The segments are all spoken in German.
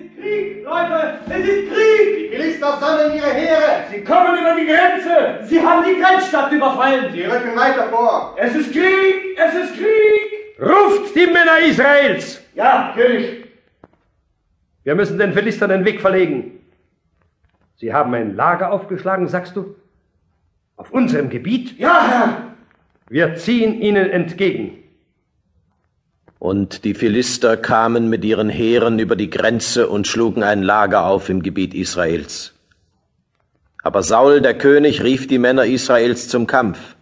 ist Krieg, Leute! Es ist Krieg! Die Philister sammeln ihre Heere! Sie kommen über die Grenze! Sie haben die Grenzstadt überfallen! Sie rücken weiter vor! Es ist Krieg! Es ist Krieg! Ruft die Männer Israels! Ja, König! Wir müssen den Philistern den Weg verlegen. Sie haben ein Lager aufgeschlagen, sagst du? Auf unserem Gebiet? Ja, Herr! Wir ziehen ihnen entgegen. Und die Philister kamen mit ihren Heeren über die Grenze und schlugen ein Lager auf im Gebiet Israels. Aber Saul, der König, rief die Männer Israels zum Kampf.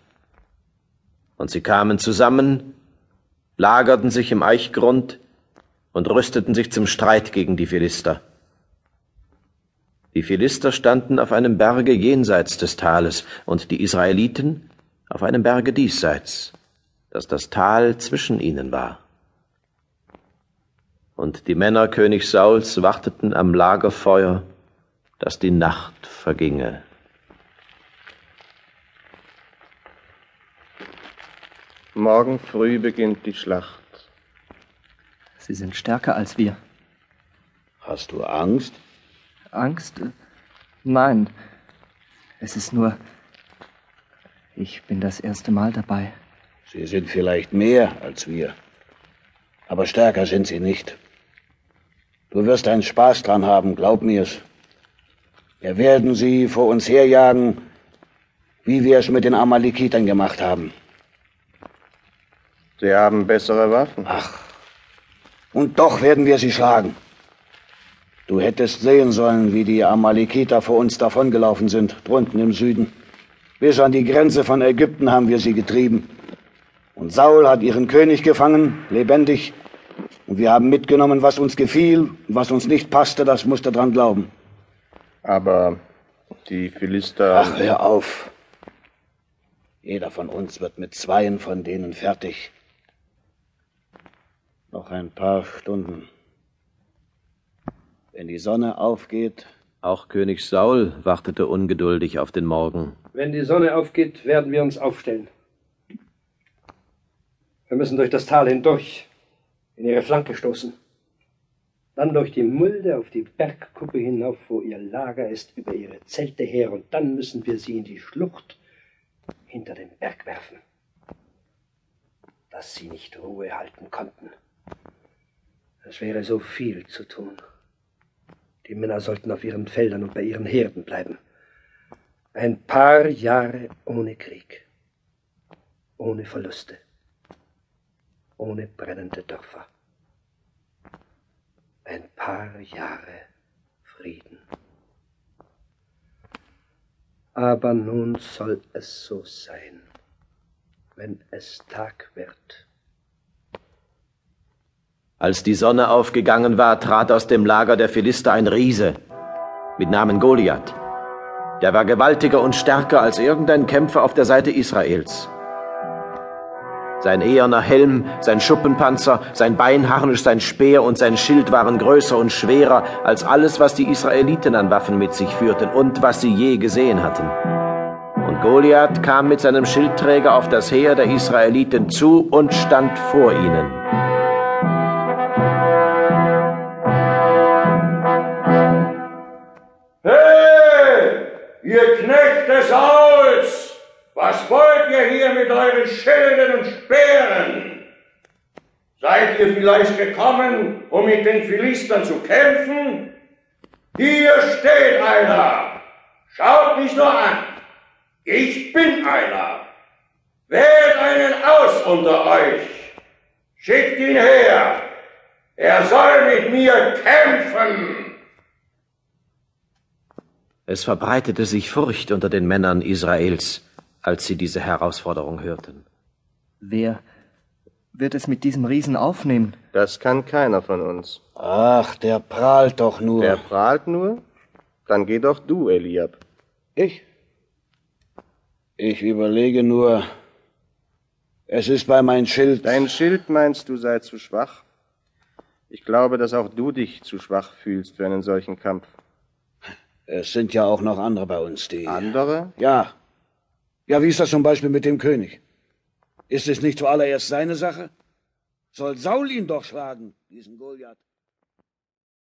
Und sie kamen zusammen, lagerten sich im Eichgrund und rüsteten sich zum Streit gegen die Philister. Die Philister standen auf einem Berge jenseits des Tales und die Israeliten auf einem Berge diesseits, dass das Tal zwischen ihnen war. Und die Männer König Sauls warteten am Lagerfeuer, dass die Nacht verginge. Morgen früh beginnt die Schlacht. Sie sind stärker als wir. Hast du Angst? Angst? Nein. Es ist nur. Ich bin das erste Mal dabei. Sie sind vielleicht mehr als wir. Aber stärker sind sie nicht. Du wirst einen Spaß dran haben, glaub mir's. Wir werden sie vor uns herjagen, wie wir es mit den Amalekitern gemacht haben. Sie haben bessere Waffen. Ach, und doch werden wir sie schlagen. Du hättest sehen sollen, wie die Amalekiter vor uns davongelaufen sind, drunten im Süden. Bis an die Grenze von Ägypten haben wir sie getrieben. Und Saul hat ihren König gefangen, lebendig. Und wir haben mitgenommen, was uns gefiel, was uns nicht passte, das musste dran glauben. Aber die Philister. Ach, hör auf. Jeder von uns wird mit zweien von denen fertig. Noch ein paar Stunden. Wenn die Sonne aufgeht. Auch König Saul wartete ungeduldig auf den Morgen. Wenn die Sonne aufgeht, werden wir uns aufstellen. Wir müssen durch das Tal hindurch in ihre Flanke stoßen. Dann durch die Mulde auf die Bergkuppe hinauf, wo ihr Lager ist, über ihre Zelte her, und dann müssen wir sie in die Schlucht hinter dem Berg werfen, dass sie nicht Ruhe halten konnten. Es wäre so viel zu tun. Die Männer sollten auf ihren Feldern und bei ihren Herden bleiben. Ein paar Jahre ohne Krieg, ohne Verluste, ohne brennende Dörfer. Ein paar Jahre Frieden. Aber nun soll es so sein, wenn es Tag wird. Als die Sonne aufgegangen war, trat aus dem Lager der Philister ein Riese mit Namen Goliath. Der war gewaltiger und stärker als irgendein Kämpfer auf der Seite Israels. Sein eherner Helm, sein Schuppenpanzer, sein Beinharnisch, sein Speer und sein Schild waren größer und schwerer als alles, was die Israeliten an Waffen mit sich führten und was sie je gesehen hatten. Und Goliath kam mit seinem Schildträger auf das Heer der Israeliten zu und stand vor ihnen. Ihr mit euren Schilden und Speeren? Seid ihr vielleicht gekommen, um mit den Philistern zu kämpfen? Hier steht einer. Schaut mich nur an. Ich bin einer. Wählt einen aus unter euch. Schickt ihn her. Er soll mit mir kämpfen. Es verbreitete sich Furcht unter den Männern Israels, als sie diese Herausforderung hörten. Wer wird es mit diesem Riesen aufnehmen? Das kann keiner von uns. Ach, der prahlt doch nur. Der prahlt nur? Dann geh doch du, Eliab. Ich? Ich überlege nur. Es ist bei mein Schild. Dein Schild meinst du sei zu schwach? Ich glaube, dass auch du dich zu schwach fühlst für einen solchen Kampf. Es sind ja auch noch andere bei uns, die. Andere? Ja. Ja, wie ist das zum Beispiel mit dem König? Ist es nicht zuallererst seine Sache? Soll Saul ihn doch schlagen, diesen Goliath?